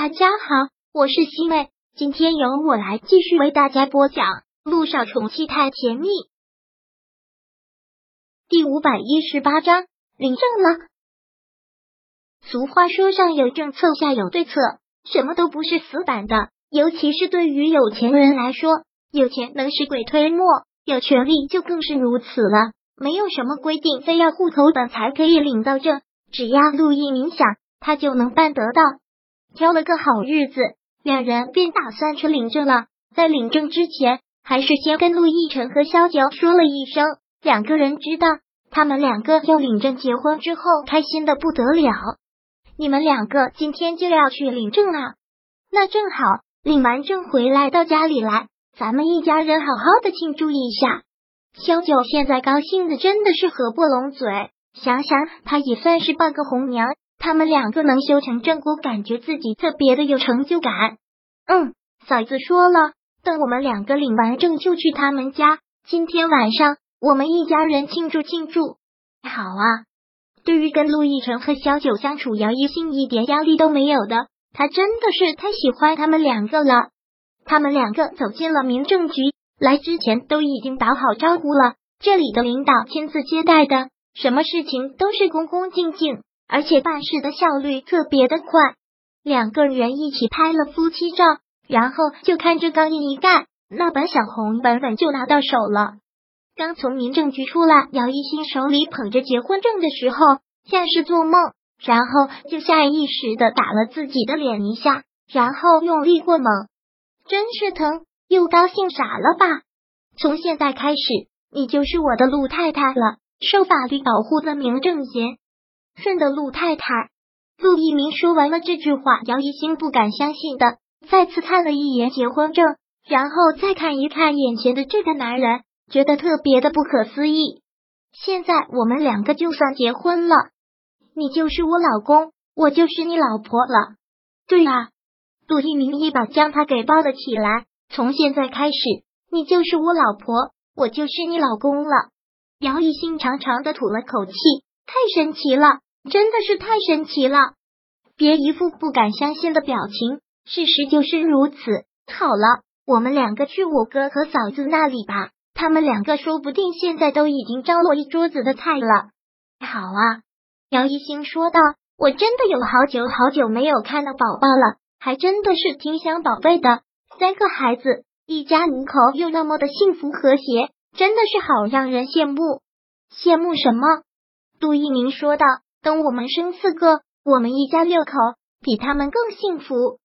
大家好，我是西妹，今天由我来继续为大家播讲《路上宠妻太甜蜜》第五百一十八章领证了。俗话说，上有政策，下有对策，什么都不是死板的。尤其是对于有钱人来说，有钱能使鬼推磨，有权利就更是如此了。没有什么规定，非要户口本才可以领到证，只要陆毅冥想，他就能办得到。挑了个好日子，两人便打算去领证了。在领证之前，还是先跟陆亦辰和萧九说了一声。两个人知道他们两个要领证结婚之后，开心的不得了。你们两个今天就要去领证啊？那正好，领完证回来到家里来，咱们一家人好好的庆祝一下。萧九现在高兴的真的是合不拢嘴，想想他也算是半个红娘。他们两个能修成正果，感觉自己特别的有成就感。嗯，嫂子说了，等我们两个领完证就去他们家。今天晚上我们一家人庆祝庆祝。好啊！对于跟陆亦辰和小九相处，姚一兴一点压力都没有的，他真的是太喜欢他们两个了。他们两个走进了民政局，来之前都已经打好招呼了，这里的领导亲自接待的，什么事情都是恭恭敬敬。而且办事的效率特别的快，两个人一起拍了夫妻照，然后就看着钢印一盖，那本小红本本就拿到手了。刚从民政局出来，姚一新手里捧着结婚证的时候，像是做梦，然后就下意识的打了自己的脸一下，然后用力过猛，真是疼又高兴傻了吧？从现在开始，你就是我的陆太太了，受法律保护的名正言。顺的陆太太，陆一鸣说完了这句话，姚一星不敢相信的再次看了一眼结婚证，然后再看一看眼前的这个男人，觉得特别的不可思议。现在我们两个就算结婚了，你就是我老公，我就是你老婆了。对啊，陆一鸣一把将他给抱了起来。从现在开始，你就是我老婆，我就是你老公了。姚一星长长的吐了口气，太神奇了。真的是太神奇了！别一副不敢相信的表情，事实就是如此。好了，我们两个去我哥和嫂子那里吧，他们两个说不定现在都已经张罗一桌子的菜了。好啊，姚一星说道：“我真的有好久好久没有看到宝宝了，还真的是挺想宝贝的。三个孩子，一家五口又那么的幸福和谐，真的是好让人羡慕。羡慕什么？”杜一鸣说道。等我们生四个，我们一家六口比他们更幸福。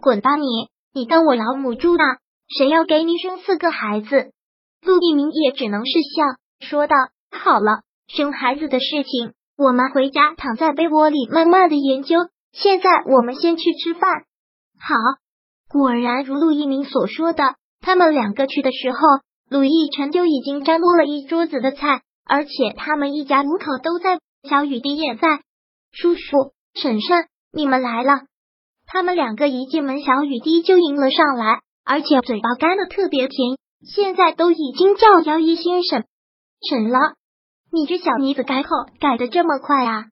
滚吧你！你当我老母猪呢？谁要给你生四个孩子？陆一鸣也只能是笑说道：“好了，生孩子的事情，我们回家躺在被窝里慢慢的研究。现在我们先去吃饭。”好，果然如陆一鸣所说的，他们两个去的时候，陆亦辰就已经张罗了一桌子的菜，而且他们一家五口都在。小雨滴也在，叔叔、婶婶，你们来了。他们两个一进门，小雨滴就迎了上来，而且嘴巴干的特别甜，现在都已经叫姚一先生、婶了。你这小妮子改口改的这么快啊？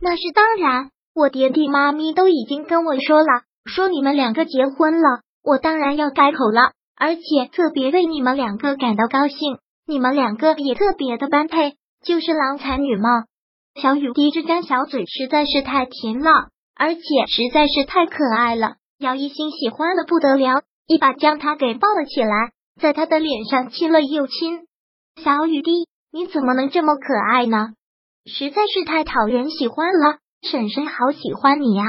那是当然，我爹地妈咪都已经跟我说了，说你们两个结婚了，我当然要改口了，而且特别为你们两个感到高兴。你们两个也特别的般配，就是郎才女貌。小雨滴这张小嘴实在是太甜了，而且实在是太可爱了。姚一新喜欢的不得了，一把将他给抱了起来，在他的脸上亲了又亲。小雨滴，你怎么能这么可爱呢？实在是太讨人喜欢了。婶婶好喜欢你啊！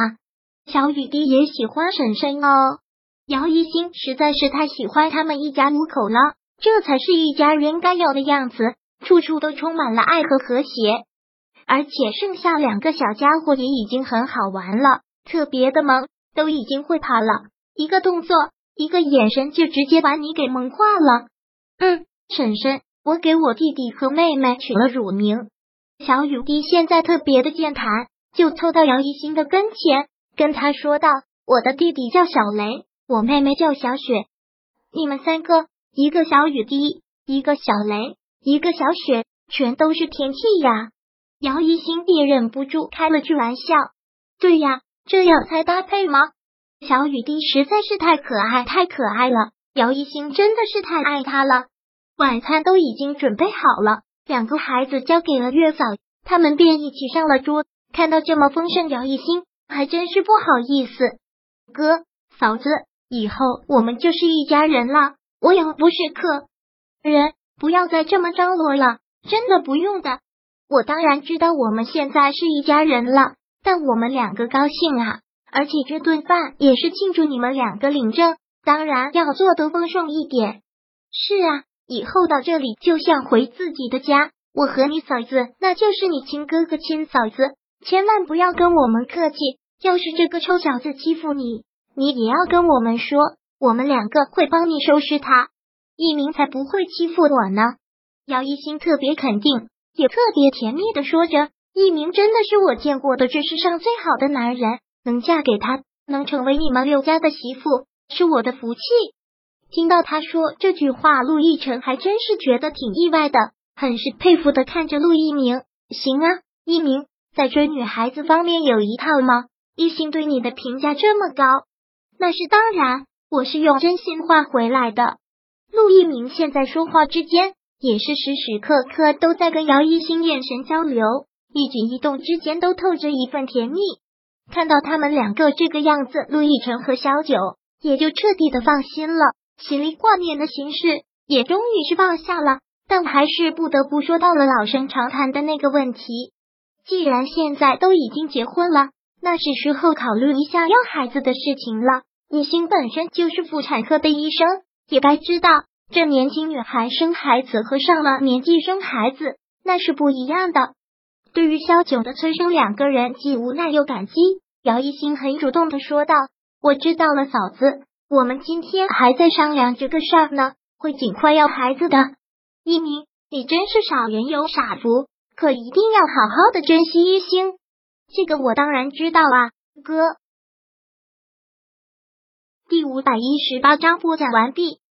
小雨滴也喜欢婶婶哦。姚一新实在是太喜欢他们一家五口了，这才是一家人该有的样子，处处都充满了爱和和谐。而且剩下两个小家伙也已经很好玩了，特别的萌，都已经会跑了，一个动作，一个眼神就直接把你给萌化了。嗯，婶婶，我给我弟弟和妹妹取了乳名。小雨滴现在特别的健谈，就凑到姚一新的跟前，跟他说道：“我的弟弟叫小雷，我妹妹叫小雪，你们三个，一个小雨滴，一个小雷，一个小雪，全都是天气呀。”姚一新也忍不住开了句玩笑：“对呀，这样才搭配吗？”小雨滴实在是太可爱，太可爱了。姚一星真的是太爱他了。晚餐都已经准备好了，两个孩子交给了月嫂，他们便一起上了桌。看到这么丰盛，姚一星还真是不好意思。哥，嫂子，以后我们就是一家人了。我又不是客人，不要再这么张罗了，真的不用的。我当然知道我们现在是一家人了，但我们两个高兴啊，而且这顿饭也是庆祝你们两个领证，当然要做得丰盛一点。是啊，以后到这里就像回自己的家，我和你嫂子那就是你亲哥哥亲嫂子，千万不要跟我们客气。要是这个臭小子欺负你，你也要跟我们说，我们两个会帮你收拾他。一鸣才不会欺负我呢。姚一新特别肯定。也特别甜蜜的说着：“一鸣真的是我见过的这世上最好的男人，能嫁给他，能成为你们刘家的媳妇，是我的福气。”听到他说这句话，陆亦辰还真是觉得挺意外的，很是佩服的看着陆一鸣。行啊，一鸣在追女孩子方面有一套吗？一心对你的评价这么高，那是当然，我是用真心话回来的。陆一鸣现在说话之间。也是时时刻刻都在跟姚一星眼神交流，一举一动之间都透着一份甜蜜。看到他们两个这个样子，陆亦辰和小九也就彻底的放心了，心里挂念的心事也终于是放下了。但还是不得不说到了老生常谈的那个问题：既然现在都已经结婚了，那是时候考虑一下要孩子的事情了。一心本身就是妇产科的医生，也该知道。这年轻女孩生孩子和上了年纪生孩子那是不一样的。对于萧九的催生，两个人既无奈又感激。姚一新很主动的说道：“我知道了，嫂子，我们今天还在商量这个事儿呢，会尽快要孩子的。”一鸣，你真是傻人有傻福，可一定要好好的珍惜一星。这个我当然知道啊，哥。第五百一十八章播讲完毕。